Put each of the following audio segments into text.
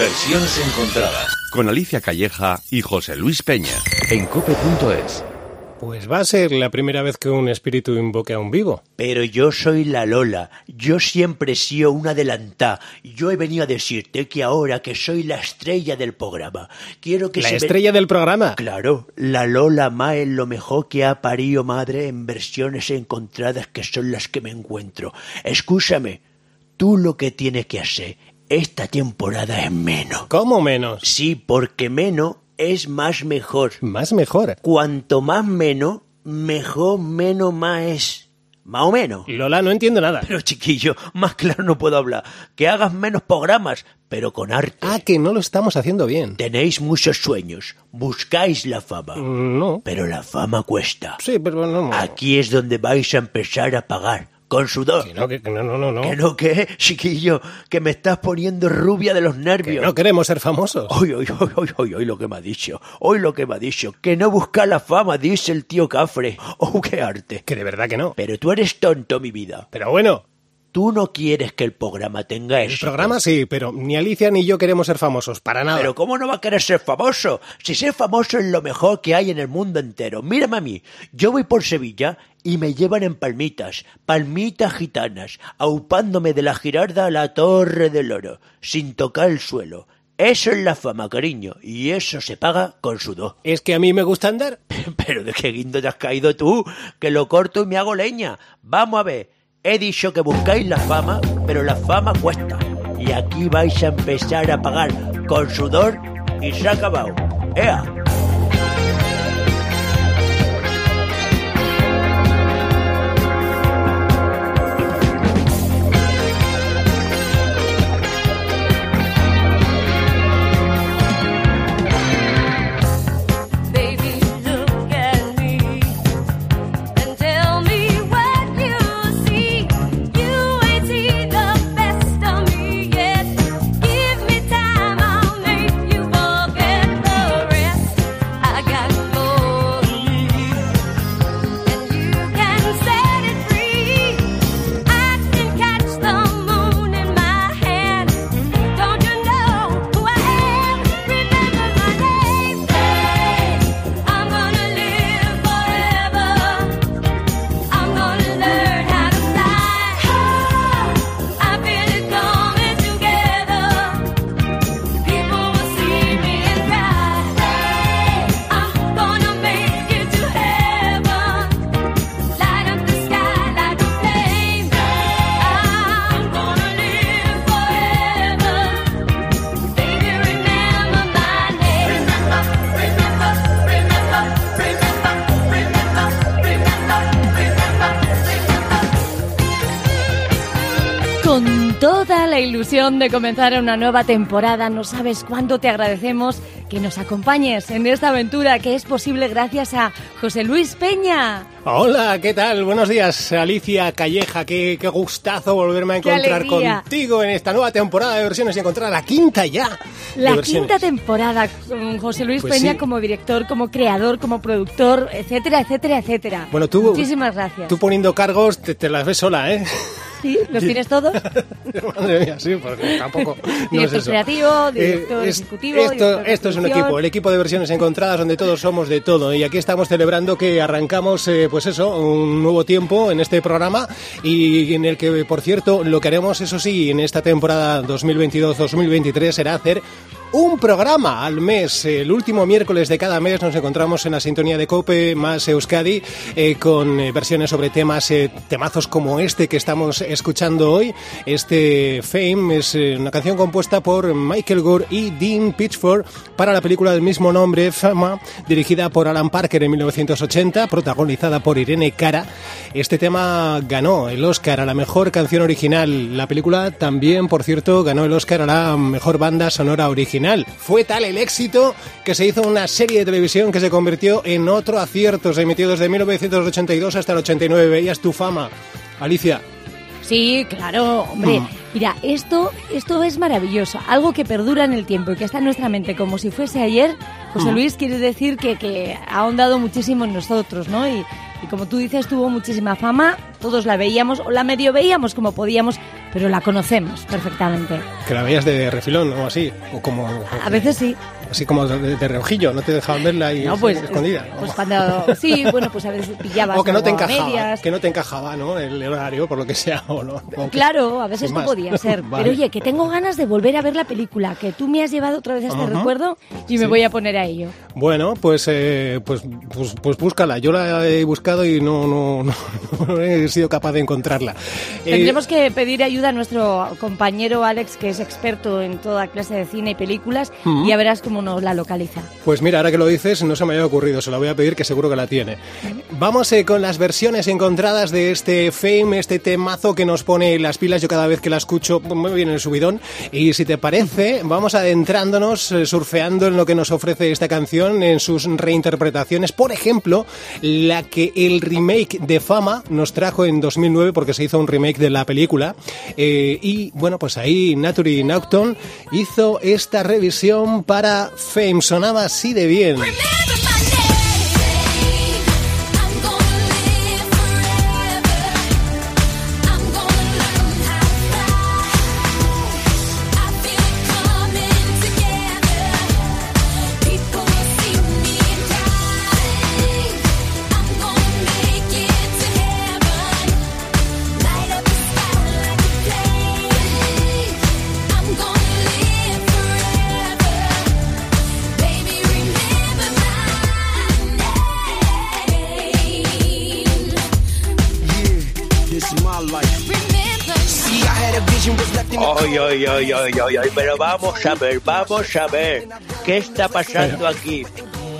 Versiones encontradas con Alicia Calleja y José Luis Peña en cope.es. Pues va a ser la primera vez que un espíritu invoque a un vivo. Pero yo soy la Lola, yo siempre he sido una adelantá. Yo he venido a decirte que ahora que soy la estrella del programa, quiero que ¿La se me- estrella del programa? Claro, la Lola Ma es lo mejor que ha parido madre en versiones encontradas que son las que me encuentro. Escúchame, tú lo que tienes que hacer esta temporada es menos. ¿Cómo menos? Sí, porque menos es más mejor. Más mejor. Cuanto más menos, mejor menos más es. Más o menos. Lola, no entiendo nada. Pero chiquillo, más claro no puedo hablar. Que hagas menos programas, pero con arte. Ah, que no lo estamos haciendo bien. Tenéis muchos sueños, buscáis la fama. No. Pero la fama cuesta. Sí, pero no. no. Aquí es donde vais a empezar a pagar. Con sudor. Que no, que, que no, no, no, no. ¿Que no qué, chiquillo? Que me estás poniendo rubia de los Que nervios. no queremos ser famosos. Hoy, hoy, hoy, hoy, hoy, hoy lo que me ha dicho. Hoy lo que me ha dicho. Que no busca la fama, dice el tío Cafre. Oh, qué arte. Que de verdad que no. Pero tú eres tonto, mi vida. Pero bueno, Tú no quieres que el programa tenga el éxito. programa sí, pero ni Alicia ni yo queremos ser famosos, para nada. Pero ¿cómo no va a querer ser famoso? Si ser famoso es lo mejor que hay en el mundo entero. Mírame a mí. Yo voy por Sevilla y me llevan en palmitas, palmitas gitanas, aupándome de la girarda a la torre del oro, sin tocar el suelo. Eso es la fama, cariño, y eso se paga con sudor. Es que a mí me gusta andar. Pero de qué guindo te has caído tú, que lo corto y me hago leña. Vamos a ver, he dicho que buscáis la fama, pero la fama cuesta. Y aquí vais a empezar a pagar con sudor y se ha acabado. ¡Ea! De comenzar una nueva temporada, no sabes cuánto te agradecemos que nos acompañes en esta aventura que es posible gracias a José Luis Peña. Hola, ¿qué tal? Buenos días, Alicia Calleja. Qué, qué gustazo volverme a encontrar contigo en esta nueva temporada de versiones y encontrar la quinta ya. La quinta temporada con José Luis Pues Peña sí. como director, como creador, como productor, etcétera, etcétera, etcétera. Bueno, tú. Muchísimas gracias. Tú poniendo cargos te, te las ves sola, ¿eh? ¿Sí? ¿Los tienes todos? Madre mía, sí, porque tampoco. no es Director eso. creativo, director Eh, es- ejecutivo, Esto, director esto es un equipo, el equipo de versiones encontradas donde todos somos de todo. Y aquí estamos celebrando que arrancamos, eh, pues eso, un nuevo tiempo en este programa y en el que, por cierto, lo que haremos, eso sí, en esta temporada 2022-2023 será hacer un programa al mes. El último miércoles de cada mes nos encontramos en la sintonía de Cope más Euskadi eh, con eh, versiones sobre temas, eh, temazos como este que estamos escuchando hoy. Este Fame es una canción compuesta por Michael Gore y Dean Pitchford para la película del mismo nombre, Fama, dirigida por Alan Parker en 1980, protagonizada por Irene Cara. Este tema ganó el Oscar a la mejor canción original. La película también, por cierto, ganó el Oscar a la mejor banda sonora original. Fue tal el éxito que se hizo una serie de televisión que se convirtió en otro acierto. Se emitió desde 1982 hasta el 89. Veías tu fama. Alicia. Sí, claro, hombre. Mm. Mira, esto, esto es maravilloso. Algo que perdura en el tiempo y que está en nuestra mente como si fuese ayer. José Mm. Luis quiere decir que, que ha ahondado muchísimo en nosotros, ¿no? Y, y como tú dices, tuvo muchísima fama. Todos la veíamos o la medio veíamos como podíamos pero la conocemos perfectamente. Que la veías de refilón o así, o como... A veces sí. Así como de, de reojillo, no te dejaban verla y No, pues, escondida. pues cuando sí, bueno, pues a veces pillabas o que no te encajaba, medias. que no te encajaba, ¿no? El horario, por lo que sea, o no. O que- Claro, a veces no podía ser. Vale. Pero oye, que tengo ganas de volver a ver la película, que tú me has llevado otra vez a este recuerdo y me Sí. voy a poner a ello. Bueno, pues, eh, pues, pues, pues búscala. Yo la he buscado y no, no, no, no he sido capaz de encontrarla. Eh, Tendremos que pedir ayuda a nuestro compañero Alex, que es experto en toda clase de cine y películas, y ya verás cómo nos la localiza. Pues mira, ahora que lo dices, no se me había ocurrido, se la voy a pedir que seguro que la tiene. Vamos eh, con las versiones encontradas de este Fame, este temazo que nos pone las pilas. Yo cada vez que la escucho pues, me viene el subidón. Y si te parece, vamos adentrándonos, eh, surfeando en lo que nos ofrece esta canción, en sus reinterpretaciones. Por ejemplo, la que el remake de Fama nos trajo en 2009, porque se hizo un remake de la película. Eh, y bueno, pues ahí Naturi Naughton hizo esta revisión para Fame. Sonaba así de bien. Ay, ay, ay, ay, ay, ay, pero vamos a ver, vamos a ver. ¿Qué está pasando aquí?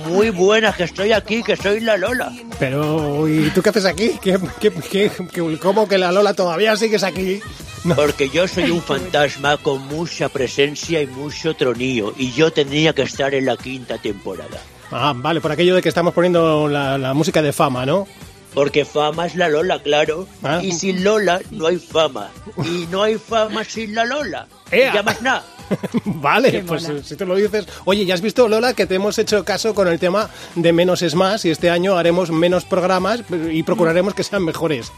Muy buena que estoy aquí, que soy la Lola. Pero, ¿y tú qué haces aquí? ¿Qué, qué, qué- qué- cómo que la Lola todavía sigues aquí? No. Porque yo soy un fantasma con mucha presencia y mucho tronío. Y yo tendría que estar en la quinta temporada. Ah, vale, por aquello de que estamos poniendo la, la música de fama, ¿no? Porque fama es la Lola, claro. Ah. Y sin Lola no hay fama. Y no hay fama sin la Lola. ¡Ea! Ya más nada. vale, Qué pues si tú lo dices. Oye, ¿ya has visto, Lola, que te hemos hecho caso con el tema de menos es más? Y este año haremos menos programas y procuraremos que sean mejores.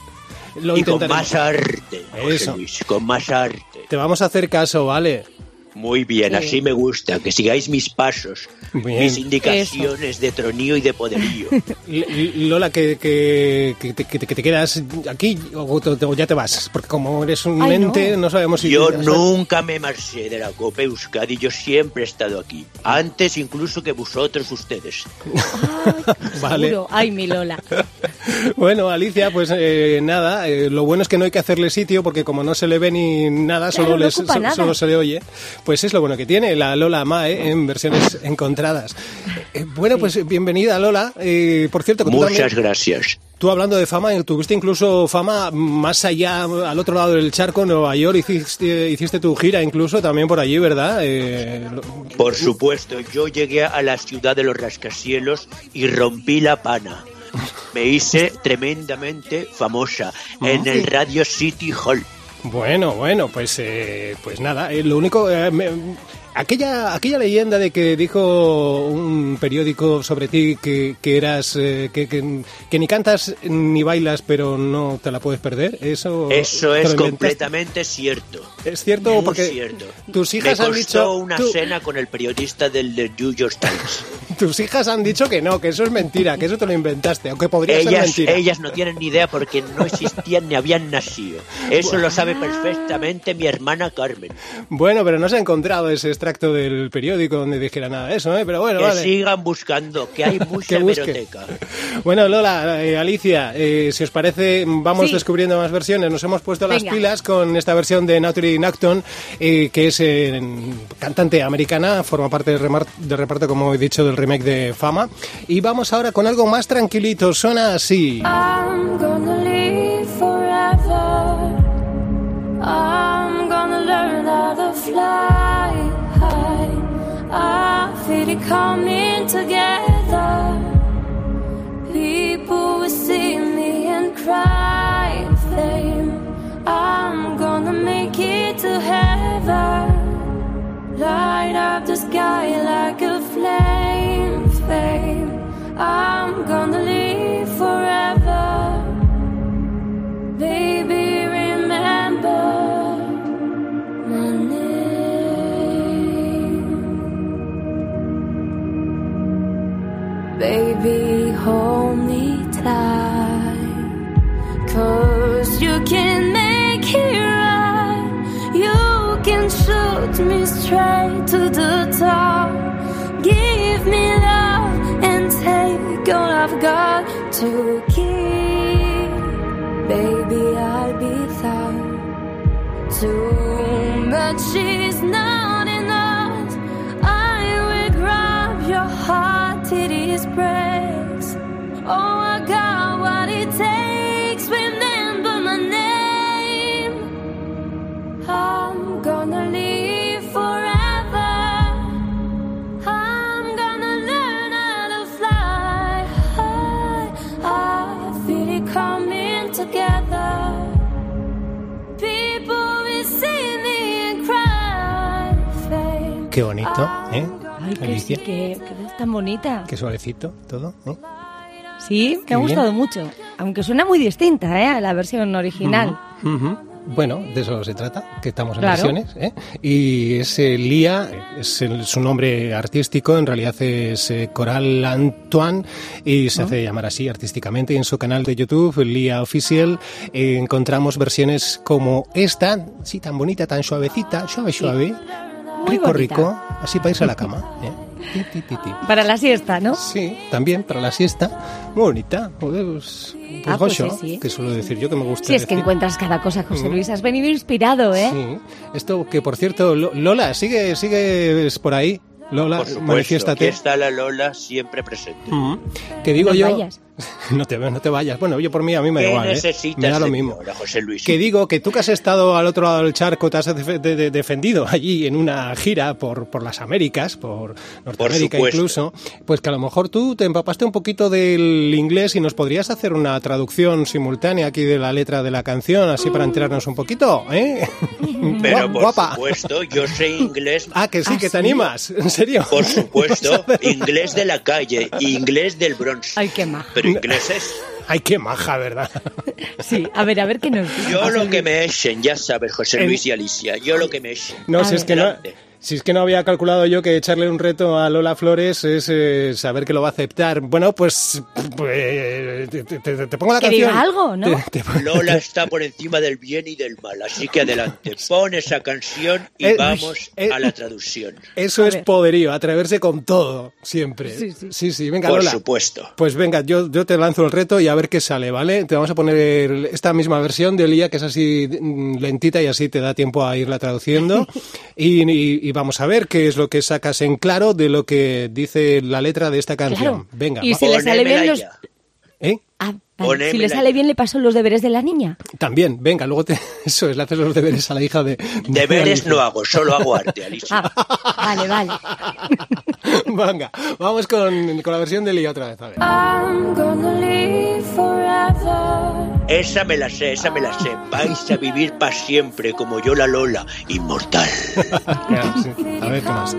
Lo Y con más arte, José Eso. Luis, con más arte. Te vamos a hacer caso, ¿vale? Muy bien, así me gusta, que sigáis mis pasos, Bien. mis indicaciones de tronío y de poderío. Lola, que, que, que te, que te- que te quedas aquí o, te- o ya te vas. Porque como eres un Ay, ente, no. no. sabemos si... Yo te- nunca me marché de la Copa Euskadi, yo siempre he estado aquí, antes incluso que vosotros ustedes. Vale. Seguro. Ay, mi Lola. Bueno, Alicia, pues eh, nada, eh, lo bueno es que no hay que hacerle sitio porque como no se le ve ni nada, Claro, solo, no les- ocupa so- nada. solo se le oye, pues es lo bueno que tiene la Lola Mae en versiones encontradas. Eh, bueno, pues bienvenida Lola. Eh, por cierto, Muchas también- gracias. tú hablando de fama, eh, tuviste incluso fama más allá, al otro lado del charco, en Nueva York, hiciste, hiciste tu gira incluso también por allí, ¿verdad? Eh, Por supuesto, yo llegué a la ciudad de los rascacielos y rompí la pana. Me hice tremendamente famosa en el Radio City Hall. Bueno, bueno, pues, eh, pues nada, eh, lo único... eh, me- aquella, aquella leyenda de que dijo un periódico sobre ti que, que eras... eh, que, que- que ni cantas ni bailas, pero no te la puedes perder, ¿eso... Eso es completamente cierto. Es cierto, Muy porque cierto. tus hijas Me han dicho... una tú- cena con el periodista del The New York Times. tus hijas han dicho que no, que eso es mentira, que eso te lo inventaste, aunque podría ser ellas, mentira. ellas no tienen ni idea porque no existían ni habían nacido. Eso lo sabe perfectamente mi hermana Carmen. Bueno, pero no se ha encontrado ese extracto del periódico donde dijera nada de eso, ¿eh? Pero bueno, Que vale. sigan buscando, que hay mucha hemeroteca. Bueno, Lola, eh, Alicia, eh, si os parece, vamos Sí. descubriendo más versiones. Nos hemos puesto las Venga. pilas con esta versión de Natalie Nacton, eh, que es eh, cantante americana, forma parte del, reparto, como he dicho, del remake de Fama. Y vamos ahora con algo más tranquilito, suena así. I'm gonna live forever. I'm gonna learn how to fly. I feel it coming together. People will see me and cry fame. I'm gonna make it to heaven. Light up the sky like a flame, fame. I'm gonna live forever. Baby, straight to the top. Give me love and take all I've got to give. Baby, I'll be there. Too much Qué bonito, ¿eh? Ay, qué, Alicia. qué- qué voz tan bonita. Qué suavecito todo, ¿eh? Sí, me Qué ha bien. gustado mucho. Aunque suena muy distinta ¿eh? a la versión original. Ujú. Bueno, de eso se trata, que estamos en Claro. versiones. ¿eh? Y es eh, Lía, es el- su nombre artístico, en realidad es eh, Coral Antoine y se hace llamar así artísticamente. Y en su canal de YouTube, Lía Official, eh, encontramos versiones como esta, sí, tan bonita, tan suavecita, suave, suave, Muy rico, bonita. rico, así para irse a la cama. ¿eh? Ti, ti, ti, ti. Para la siesta, ¿no? Sí, también para la siesta. Muy bonita. Pues, pues, Ah, pues sí, sí. que suelo decir yo que me gusta Si es que encuentras cada cosa, José Luis. Has venido inspirado, ¿eh? Sí. Esto que, por cierto, Lo- Lola, sigue, sigue por ahí. Lola, Por supuesto, manifiéstate. aquí está la Lola siempre presente. Ujú. Que digo No yo... vayas. no, te, no te vayas. Bueno, yo por mí, a mí me da ¿Qué igual, ¿eh? necesitas, Me da lo mismo. José Luis? Que digo que tú que has estado al otro lado del charco, te has def- de- de- defendido allí en una gira por, por las Américas, por Norteamérica incluso, pues que a lo mejor tú te empapaste un poquito del inglés y nos podrías hacer una traducción simultánea aquí de la letra de la canción, así para enterarnos un poquito, ¿eh? Pero por guapa. supuesto, yo sé inglés. Ah, que sí, ¿Ah, que te sí? animas, en serio. Por supuesto, inglés de la calle, inglés del Bronx. Ay, qué maja. Pero inglés es. Ay, qué maja, ¿verdad? Sí, a ver, a ver qué nos dice. Yo lo que me echen, ya sabes, José Luis y Alicia, yo lo que me echen. No, A si es que no, Adelante. Si es que no había calculado yo que echarle un reto a Lola Flores es eh, saber que lo va a aceptar. Bueno, pues, pues, te, te- te- te pongo la Que canción. diga algo, ¿no? Te- te- Lola está por encima del bien y del mal, así que adelante, pon esa canción y Eh, vamos eh, a la traducción. Eso es poderío, atreverse con todo, siempre. Sí, sí. sí, sí, venga, Por Lola. supuesto. Pues venga, yo, yo te lanzo el reto y a ver qué sale, ¿vale? Te vamos a poner esta misma versión de Lía, que es así mm, lentita y así te da tiempo a irla traduciendo. y, y- y vamos a ver qué es lo que sacas en claro de lo que dice la letra de esta canción. Claro. Venga, Y va- si le sale bien los... vale. Si le sale bien, le paso los deberes de la niña. También, venga, luego te, eso es, le haces los deberes a la hija de... de Deberes Alicia. no hago, solo hago arte, Alicia. Ah, vale, vale. venga, vamos con, con la versión de Lía otra vez, a ver. I'm gonna live forever. Esa me la sé, esa me la sé. Vais a vivir para siempre como yo la Lola, inmortal. Sí. A ver qué más.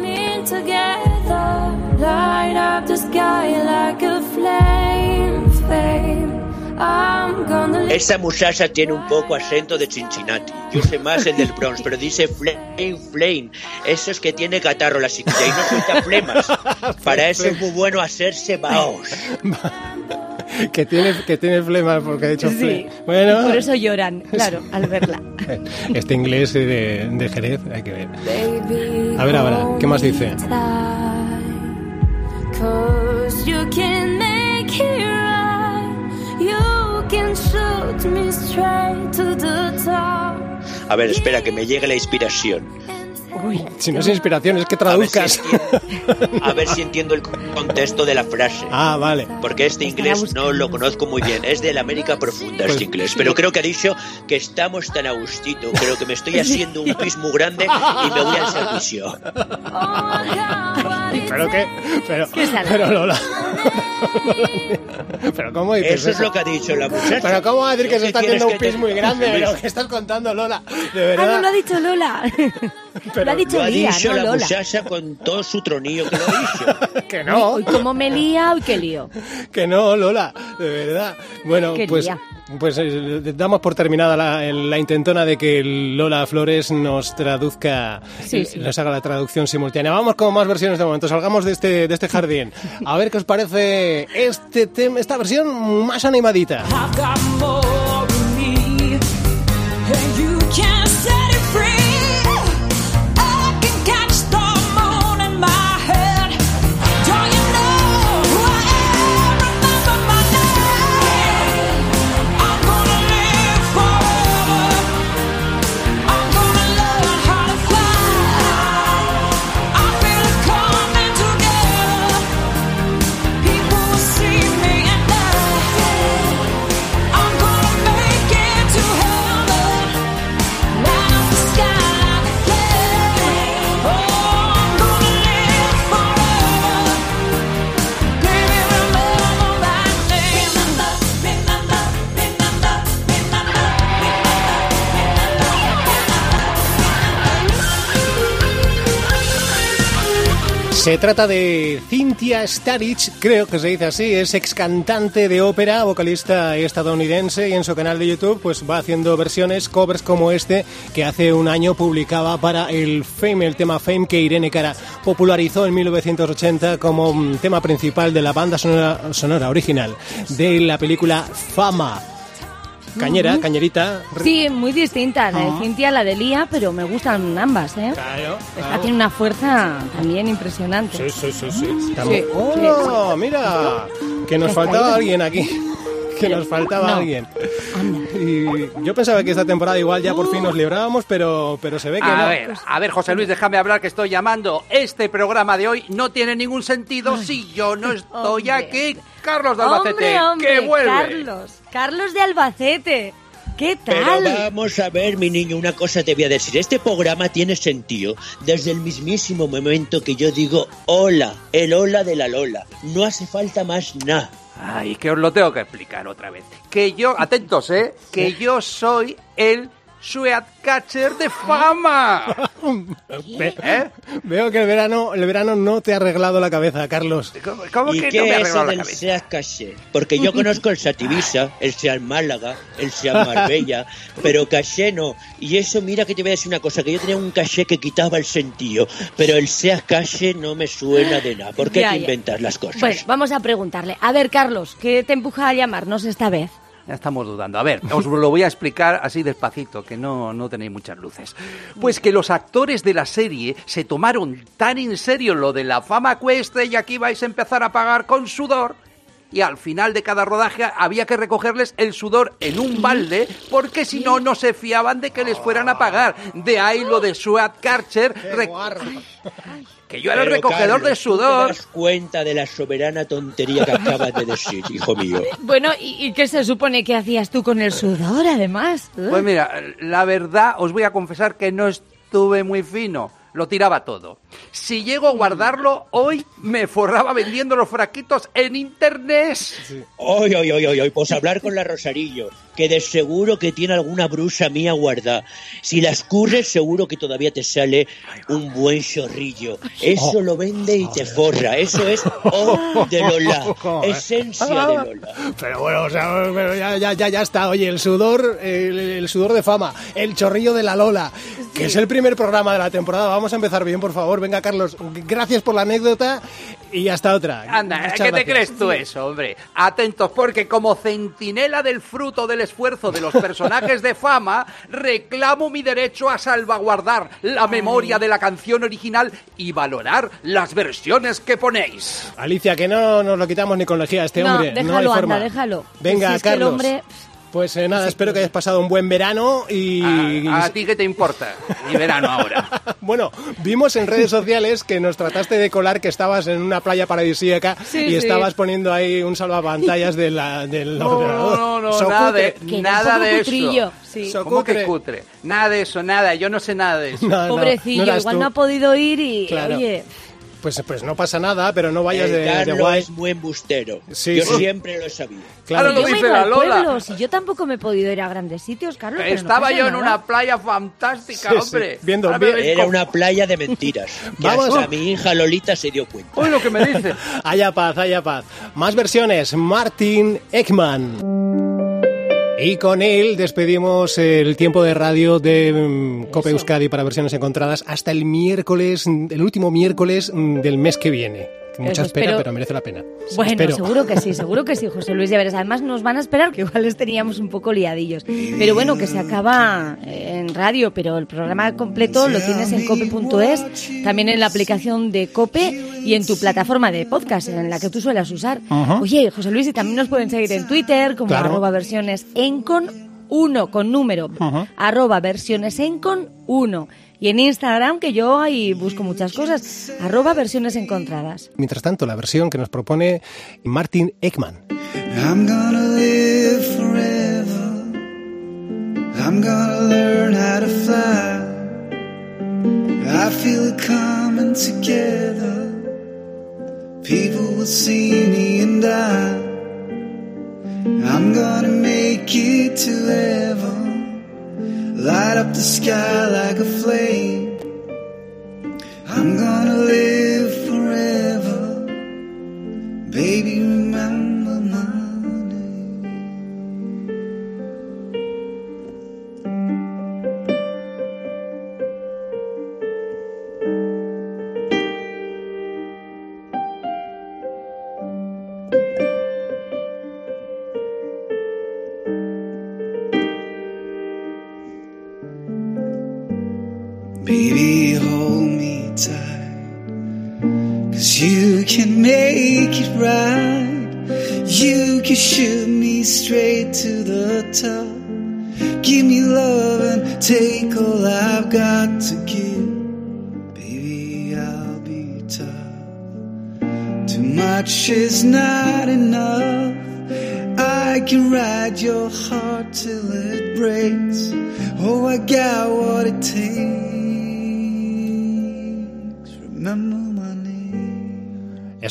Esa muchacha tiene un poco acento de Cincinnati. Yo sé más el del Bronx, pero dice flame, flame. Eso es que tiene catarro la chiquilla y no suelta flemas. Para eso es muy bueno hacerse baos. que tiene que tiene flemas porque ha dicho Sí. Bueno, Por eso lloran, claro, al verla. este inglés de, de Jerez, hay que ver. A ver, ahora, ¿qué más dice? A ver, espera, que me llegue la inspiración. Uy, Si no es inspiración, es que A ver, si traduzcas. entiendo, a ver si entiendo el contexto de la frase. ah, vale. Porque este inglés no lo conozco muy bien. Es de la América profunda Pues, este inglés. Pero creo que ha dicho que estamos tan a gustito. Creo que me estoy haciendo un pis muy grande y me voy al servicio. Pero qué, pero, que sale. pero Lola. pero cómo dices Eso es lo que ha dicho la muchacha. Pero cómo va a decir que ¿Qué se está haciendo un pis muy grande, pero? ¿qué estás contando, Lola? De Ah, verdad. no lo ha dicho Lola. lo ha dicho Lo ha Lía, dicho no la Lola. muchacha con todo su tronillo que lo ha dicho. que no, Uy, cómo me lía, uy, qué lío. que no, Lola, de verdad. Bueno, Qué pues lía. Pues eh, damos por terminada la, la intentona de que Lola Flores nos traduzca, Sí, sí. nos haga la traducción simultánea. Vamos con más versiones de momento. Salgamos de este, de este jardín. A ver qué os parece este tema, esta versión más animadita. I've got more in me, and you can't Se trata de Cynthia Starich, creo que se dice así, es ex cantante de ópera, vocalista estadounidense y en su canal de YouTube pues va haciendo versiones, covers como este que hace un año publicaba para el Fame, el tema Fame que Irene Cara popularizó en 1980 como mm, tema principal de la banda sonora, sonora original de la película Fama. Cañera, cañerita. Sí, muy distinta la de Cintia a la de Lía, pero me gustan ambas, ¿eh? Claro, Esta claro. tiene una fuerza también impresionante. Sí, sí, sí, sí. Sí, ¡Oh, mira! Que nos ¿Está faltaba alguien aquí. Que nos faltaba No. alguien. Y yo pensaba que esta temporada igual ya por fin nos librábamos, pero, pero se ve que A no. ver, a ver, José Luis, déjame hablar que estoy llamando. Este programa de hoy no tiene ningún sentido si yo no estoy hombre. aquí. Carlos de Albacete, Hombre, hombre, que vuelve. Carlos, Carlos de Albacete. ¿Qué Pero tal? vamos a ver, mi niño, una cosa te voy a decir. Este programa tiene sentido desde el mismísimo momento que yo digo hola, el hola de la Lola. No hace falta más nada. Ay, que os lo tengo que explicar otra vez. Que yo, atentos, ¿eh? Que yo soy el Sweatcatcher de fama. ¿Eh? Veo que el verano, el verano no te ha arreglado la cabeza, Carlos. ¿Cómo, cómo ¿Y que qué no me ha es arreglado eso la cabeza? Seat? Porque yo conozco el Sativisa, el Seat Málaga, el Seat Marbella, pero Caché no. Y eso, mira que te voy a decir una cosa, que yo tenía un Caché que quitaba el sentido, pero el Seat Caché no me suena de nada. ¿Por qué Ya, te ya. inventas las cosas? Bueno, vamos a preguntarle. A ver, Carlos, ¿qué te empuja a llamarnos esta vez? Ya estamos dudando. A ver, os lo voy a explicar así despacito, que no, no tenéis muchas luces. Pues que los actores de la serie se tomaron tan en serio lo de la fama cueste y aquí vais a empezar a pagar con sudor. Y al final de cada rodaje había que recogerles el sudor en un balde porque si no, no se fiaban de que les fueran a pagar. De ahí lo de Sweat Karcher, rec- que yo era el recogedor Carlos, de sudor. ¿tú te das cuenta de la soberana tontería que acabas de decir, hijo mío? Bueno, ¿y, y qué se supone que hacías tú con el sudor, además? ¿Eh? Pues mira, la verdad os voy a confesar que no estuve muy fino. Lo tiraba todo. Si llego a guardarlo, hoy me forraba vendiendo los fraquitos en internet. Oy, oy, oy, oy, oy, pues hablar con la Rosarillo, que de seguro que tiene alguna brusa mía guardada. Si la escurres, seguro que todavía te sale un buen chorrillo. Eso lo vende y te forra. Eso es O de Lola, esencia de Lola. Pero bueno, o sea, pero ya, ya, ya, ya está. Oye, el sudor, el, el sudor de fama, el chorrillo de la Lola, que es el primer programa de la temporada. Vamos a empezar bien, por favor. Venga, Carlos, gracias por la anécdota y hasta otra. Anda, Muchas ¿qué te crees tú eso, hombre? Atentos, porque como centinela del fruto del esfuerzo de los personajes de fama, reclamo mi derecho a salvaguardar la memoria de la canción original y valorar las versiones que ponéis. Alicia, que no nos lo quitamos ni con lejía a este No, hombre. no hay déjalo, anda, forma. déjalo. Venga, Si es que el Carlos. hombre- Pues eh, nada, espero que hayas pasado un buen verano y... ¿A, a ti qué te importa? Mi verano ahora. Bueno, vimos en redes sociales que nos trataste de colar que estabas en una playa paradisíaca Sí, y sí. estabas poniendo ahí un salvapantallas de la, del No, ordenador. no, no, nada de, Que nada de eso. sí. So- ¿Cómo que cutre. Nada de eso, nada. Yo no sé nada de eso. No, no, Pobrecillo, no igual tú. no ha podido ir y, Claro. oye, Pues, pues no pasa nada, pero no vayas El de, de guay. es muy embustero. Sí, Yo sí. siempre lo sabía. Claro, Ahora lo he dice la Lola. pueblo, si yo tampoco me he podido ir a grandes sitios, Carlos. pero no Estaba pasa yo en nada. una playa fantástica, Sí, sí, hombre. viendo bien- Era con- una playa de mentiras. Que Vamos. hasta mi hija Lolita se dio cuenta. Uy, lo que me dice. Haya paz, haya paz. Más versiones. Martin Ekman. Y con él despedimos el tiempo de radio de mm, Cope Euskadi para versiones encontradas hasta el miércoles, el último miércoles mm, del mes que viene. Mucha Eso espera, espero. pero merece la pena. Bueno, Espero. seguro que sí, seguro que sí, José Luis. Ya verás, además nos van a esperar, que igual les teníamos un poco liadillos. Pero bueno, que se acaba en radio, pero el programa completo lo tienes en cope.es, también en la aplicación de Cope y en tu plataforma de podcast, en la que tú suelas usar. Oye, José Luis, y también nos pueden seguir en Twitter, como Claro. arroba versiones encon 1, con número, Ajá. arroba versiones encon 1. Y en Instagram, que yo ahí busco muchas cosas, arroba versiones encontradas. Mientras tanto, la versión que nos propone Martin Ekman. I'm gonna live forever. I'm gonna learn how to fly. I feel it coming together. People will see me and I. I'm gonna make it to heaven. Light up the sky like a flame. I'm gonna live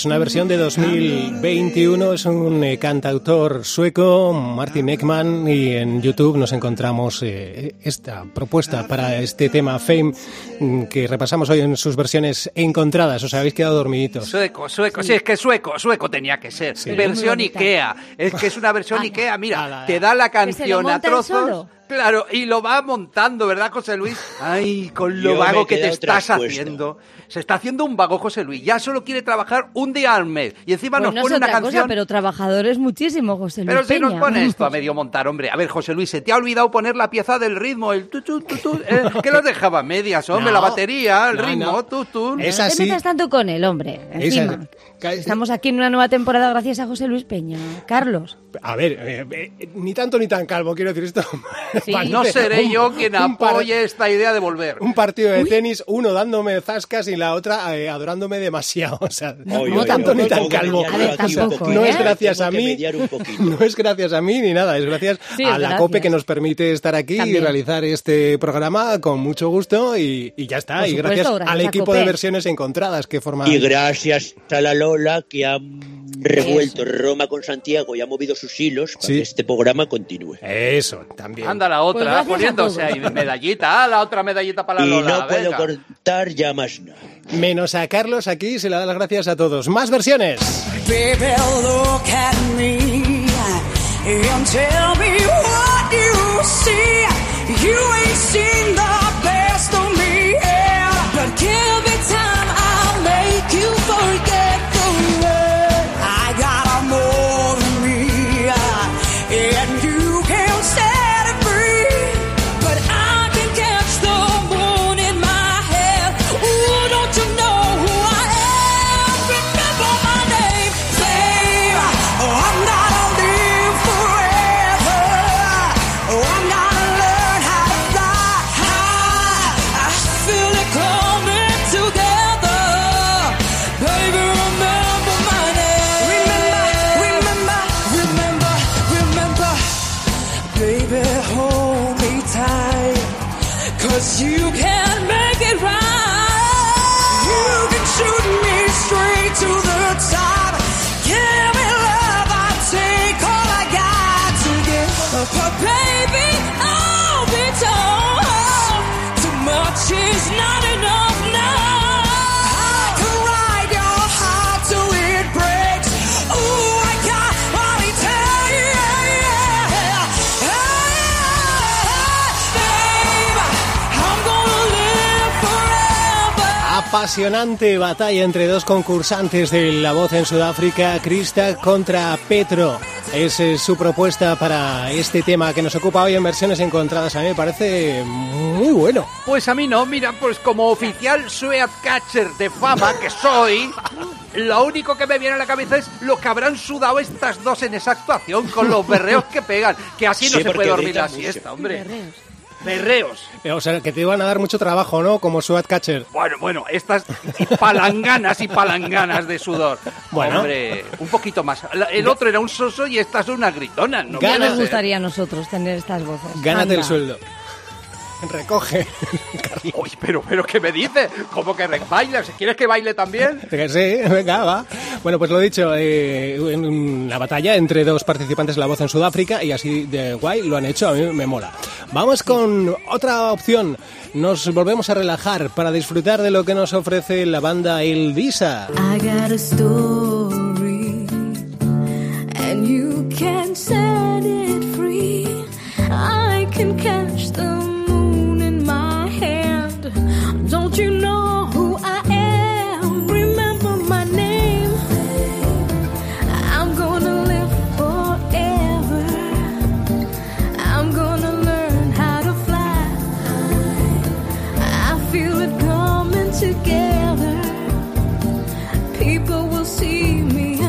Es una versión de 2021, es un eh, cantautor sueco, Martin Ekman, y en YouTube nos encontramos eh, esta propuesta para este tema Fame mm, que repasamos hoy en sus versiones encontradas. Os habéis quedado dormiditos. Sueco, sueco, sí. es que sueco, sueco tenía que ser. Versión. Ikea. Es que es una versión. Ikea, mira, te da la canción a trozos. Claro, y lo va montando, ¿verdad, José Luis? Ay, con lo Yo vago que te estás traspuesto. haciendo. Se está haciendo un vago, José Luis. Ya solo quiere trabajar un día al mes. Y encima Pues nos no es pone una otra canción. cosa, pero trabajadores muchísimo, José Luis Pero si nos pone esto a medio montar, hombre. A ver, José Luis, se te ha olvidado poner la pieza del ritmo, el tutú, tutú, eh, que lo dejaba a medias, hombre, No. la batería, el No, ritmo, no. tutú. Es No te así. metas tanto con el hombre, encima. Estamos aquí en una nueva temporada gracias a José Luis Peña. Carlos. A ver, eh, eh, ni tanto ni tan calvo, quiero decir esto. Sí. Parece No seré un- yo quien apoye esta idea de volver. Un partido de tenis, uno dándome zascas y la otra eh, adorándome demasiado. O sea, no tanto ni tan calvo. A ver. No ¿eh? es gracias a mí. No es gracias a mí ni nada, es gracias Sí, a la gracias. COPE que nos permite estar aquí y realizar este programa con mucho gusto y, y ya está. Por y supuesto, gracias, gracias al equipo COPE. de versiones encontradas que forma. Y gracias a la Lola que ha revuelto Roma con Santiago y ha movido sus hilos para Sí. que este programa continúe. Eso, también. Anda la Pues otra, a poniéndose ahí medallita, ah, la otra medallita para la Y Lola. no puedo venga. cortar ya más nada. Menos a Carlos aquí se le da las gracias a todos. Más versiones. Baby, look at me and tell me what you see. You ain't seen the apasionante batalla entre dos concursantes de La Voz en Sudáfrica, Krista contra Petro. Es eh, su propuesta para este tema que nos ocupa hoy en versiones encontradas. A mí me parece muy bueno. Pues a mí no, mira, pues como oficial Sweat Catcher de fama que soy, lo único que me viene a la cabeza es lo que habrán sudado estas dos en esa actuación con los berreos que pegan, que así no Sí, se puede dormir la mucho. siesta, hombre. Berreos. Eh, O sea, que te iban a dar mucho trabajo, ¿no? Como Swat Catcher. Bueno, bueno, estas palanganas y palanganas de sudor. Bueno. Hombre, un poquito más. El otro era un soso y estas son unas gritonas. ¿no? Ya nos gustaría a nosotros tener estas voces. Gánate el Anda. sueldo. Recoge. Uy, pero, pero, ¿qué me dices? ¿Cómo que re- baila? ¿Quieres que baile también? Sí, venga, va. Bueno, pues lo dicho, eh, en la batalla entre dos participantes de La Voz en Sudáfrica y así de guay lo han hecho, a mí me mola. Vamos con otra opción. Nos volvemos a relajar para disfrutar de lo que nos ofrece la banda El Disa. I got a story, and you can Will see me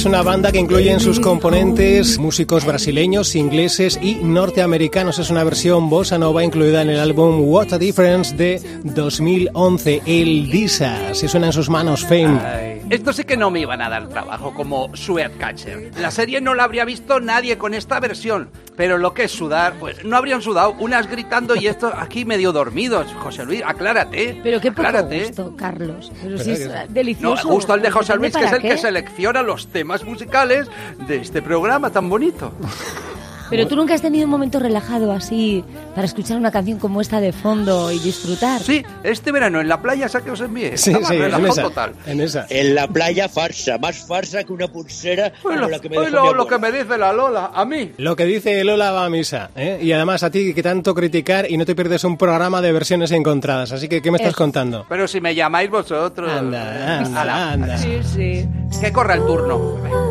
Es una banda que incluye en sus componentes músicos brasileños, ingleses y norteamericanos. Es una versión bossa nova incluida en el álbum What a Difference de 2011, El Disa. Si suena en sus manos, Fame. Esto sí que no me iban a dar trabajo como Sweat Catcher. La serie no la habría visto nadie con esta versión. Pero lo que es sudar, pues no habrían sudado. Unas gritando y estos aquí medio dormidos. José Luis, aclárate. Pero qué poco aclárate. gusto, Carlos. Pero Pero si es que- eh, No, delicioso. justo el de José ¿Depende Luis, que es el que qué? selecciona los temas musicales de este programa tan bonito. Pero tú nunca has tenido un momento relajado así para escuchar una canción como esta de fondo y disfrutar. Sí, este verano en la playa, esa que os envié. Sí, sí, en esa. total. En esa. En la playa farsa, más farsa que una pulsera como Bueno, la que me hoy dejó lo, mi lo que me dice la Lola, a mí. Lo que dice Lola va a misa. ¿eh? Y además a ti que tanto criticar y no te pierdes un programa de versiones encontradas. Así que, ¿qué me estás Eso. contando? Pero si me llamáis vosotros. Anda, anda, Ala, anda. Sí, sí. Que corra el turno.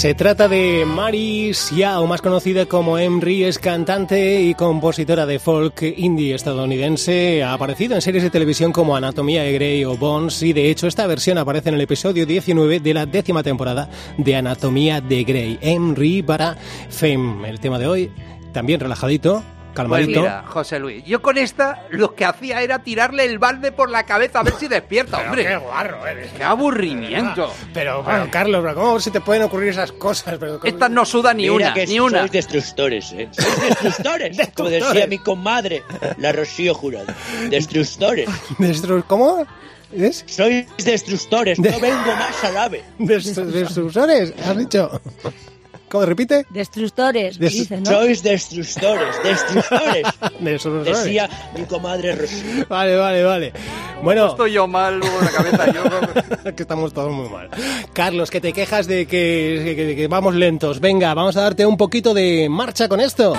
Se trata de Mari Xiao, más conocida como Emry, es cantante y compositora de folk indie estadounidense. Ha aparecido en series de televisión como Anatomía de Grey o Bones y de hecho esta versión aparece en el episodio 19 de la décima temporada de Anatomía de Grey. Emry para Fame. El tema de hoy, también relajadito, Pues calmadito. mira, José Luis, yo con esta lo que hacía era tirarle el balde por la cabeza a ver si despierta, hombre. qué guarro eres. ¡Qué aburrimiento! Pero, pero Carlos, pero ¿cómo se te pueden ocurrir esas cosas? Pero, Esta no suda ni Mira una, que ni una. sois destructores, ¿eh? Sois destructores, como Destructores. decía mi comadre, la Rocío Jurado. Destructores. Destru- ¿Cómo? ¿Es? Sois destructores, De- no vengo más al ave. Destru- ¿Destructores? ¿Has dicho? ¿Cómo repite? Destructores, Destru- dicen, ¿no? Sois destructores, destructores. Decía mi comadre Rosy. Vale, vale, vale. Bueno, Estoy yo mal luego la cabeza. Yo... que estamos todos muy mal. Carlos, que te quejas de que, que- que vamos lentos. Venga, vamos a darte un poquito de marcha con esto.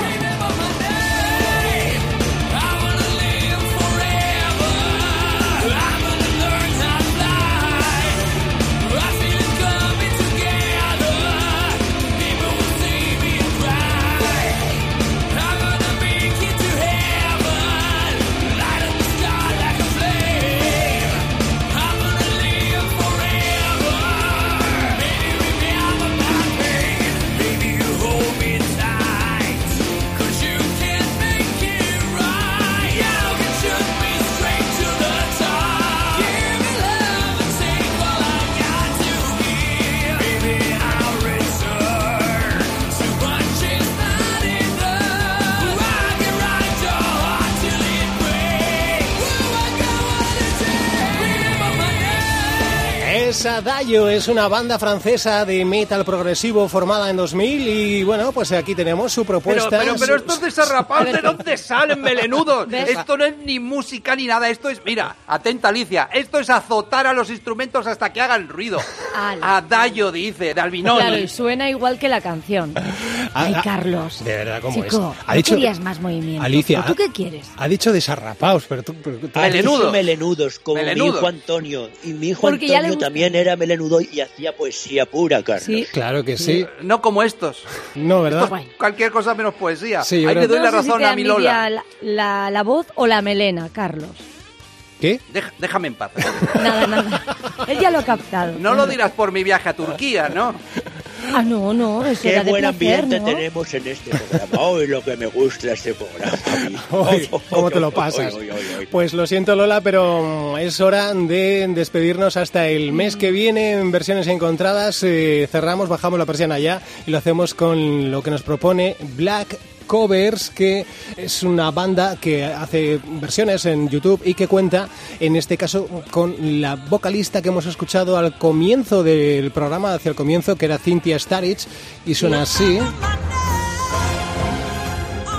Esa Dayo es una banda francesa de metal progresivo formada en 2000 y bueno, pues aquí tenemos su Pero, propuesta. pero, pero estos desarrapados, ¿de dónde salen melenudos? Esto no es ni música ni nada, esto es, mira, atenta Alicia, esto es azotar a los instrumentos hasta que hagan ruido. Ala. A Dayo dice, de Albinoni. Claro, y suena igual que la canción. Ay, Carlos. De verdad, ¿cómo Chico, es? ¿no querías más movimiento? Alicia, ¿O ¿Tú qué quieres? Ha dicho desarrapados, pero tú... pero tú- Ha Melenudos. dicho melenudos, como Melenudos. mi hijo Antonio. Y mi hijo Porque ya le Antonio gusta. También era melenudo y hacía poesía pura, Carlos. Sí. Claro que sí. No como estos. No, ¿verdad? Guay. Cualquier cosa menos poesía. Sí, Ahí le doy No la sé si razón te a mi Lola. La, la- la voz o la melena, Carlos. ¿Qué? Deja- déjame en paz. Nada, nada. Él ya lo ha captado. No lo dirás por mi viaje a Turquía, ¿no? Ah, no, no, eso Qué era de buen placer, ambiente ¿no? tenemos en este programa. Hoy lo que me gusta este programa. Uy, ¿Cómo te lo pasas? Pues lo siento Lola, pero es hora de despedirnos hasta el mes que viene en versiones encontradas. Eh, cerramos, bajamos la persiana ya y lo hacemos con lo que nos propone Black Covers, que es una banda que hace versiones en YouTube y que cuenta, en este caso, con la vocalista que hemos escuchado al comienzo del programa, hacia el comienzo, que era Cynthia Starich, y suena así.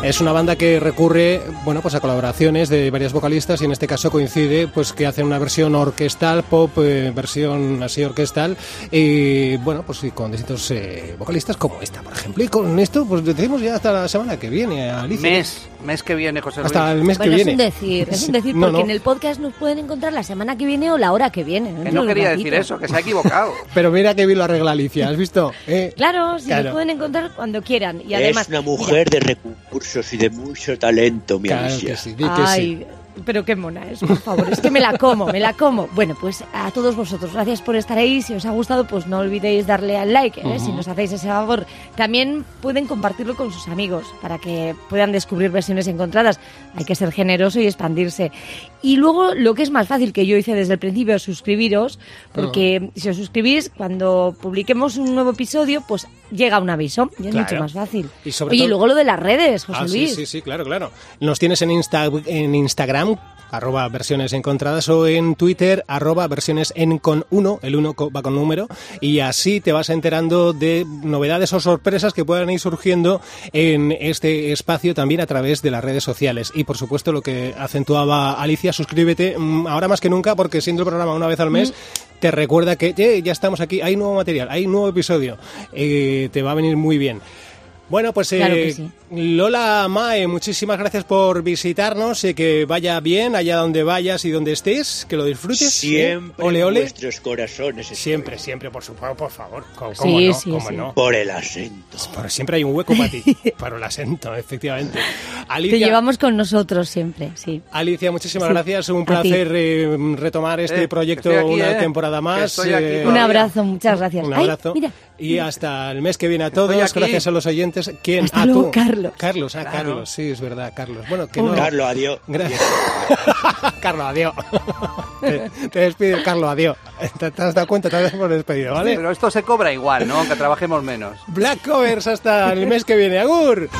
Es una banda que recurre, bueno, pues a colaboraciones de varias vocalistas y en este caso coincide, pues que hacen una versión orquestal, pop, eh, versión así orquestal, y bueno, pues y con distintos eh, vocalistas como esta, por ejemplo. Y con esto, pues decimos ya hasta la semana que viene, Alicia. Mes, mes que viene, José Luis. Hasta el mes Bueno, que es viene. un decir, es un decir, No, porque no. en el podcast nos pueden encontrar la semana que viene o la hora que viene. Que no quería ratito. decir eso, que se ha equivocado. Pero mira que bien lo arregla Alicia, ¿has visto? Eh, Claro, si Claro. nos pueden encontrar cuando quieran. Y además, es una mujer de recursos y de mucho talento, mi Claro Alicia. que sí, di que sí. Ay, pero qué mona es, por favor. Es que me la como, me la como. Bueno, pues a todos vosotros, gracias por estar ahí. Si os ha gustado, pues no olvidéis darle al like, ¿eh? si nos hacéis ese favor. También pueden compartirlo con sus amigos para que puedan descubrir versiones encontradas. Hay que ser generoso y expandirse. Y luego, lo que es más fácil que yo hice desde el principio, suscribiros, porque si os suscribís, cuando publiquemos un nuevo episodio, pues llega un aviso y es Claro. mucho más fácil. Y sobre Oye, y todo- luego lo de las redes, José Ah, sí, Luis. sí, sí, claro, claro. Nos tienes en, Insta, en Instagram, arroba versiones encontradas, o en Twitter, arroba versiones en con uno, el uno va con número, y así te vas enterando de novedades o sorpresas que puedan ir surgiendo en este espacio también a través de las redes sociales. Y por supuesto, lo que acentuaba Alicia, suscríbete mm, ahora más que nunca, porque siendo el programa una vez al mes, te recuerda que "Eh, ya estamos aquí, hay nuevo material, hay nuevo episodio, Eh, te va a venir muy bien. Bueno, pues Claro que eh, sí. Lola Mae, muchísimas gracias por visitarnos y que vaya bien allá donde vayas y donde estés, que lo disfrutes. ¿eh? Siempre Ole, en ole. vuestros corazones. estoy. Siempre, siempre, por supuesto, por favor. ¿Cómo, Sí, cómo no? sí, ¿Cómo sí. no? Por el acento. Por- siempre hay un hueco para ti, para el acento, efectivamente. Te Alicia, llevamos con nosotros siempre, sí. Alicia, muchísimas Sí, gracias. Un placer eh, retomar este Eh, proyecto aquí, una eh, temporada más. eh, Un abrazo, muchas gracias. Un Ay, abrazo. mira, Y hasta el mes que viene a todos. Gracias a los oyentes. ¿Quién? Hasta ah, luego, tú. Carlos. Carlos, ah, Claro. Carlos. Sí, es verdad, Carlos. Bueno, que no. Carlos, adiós. Gracias. Carlos, adiós. te, te despido, Carlos, adiós. ¿Te, te has dado cuenta? Te has despedido, ¿vale? Pero esto se cobra igual, ¿no? Aunque trabajemos menos. Black Covers hasta el mes que viene. ¡Agur!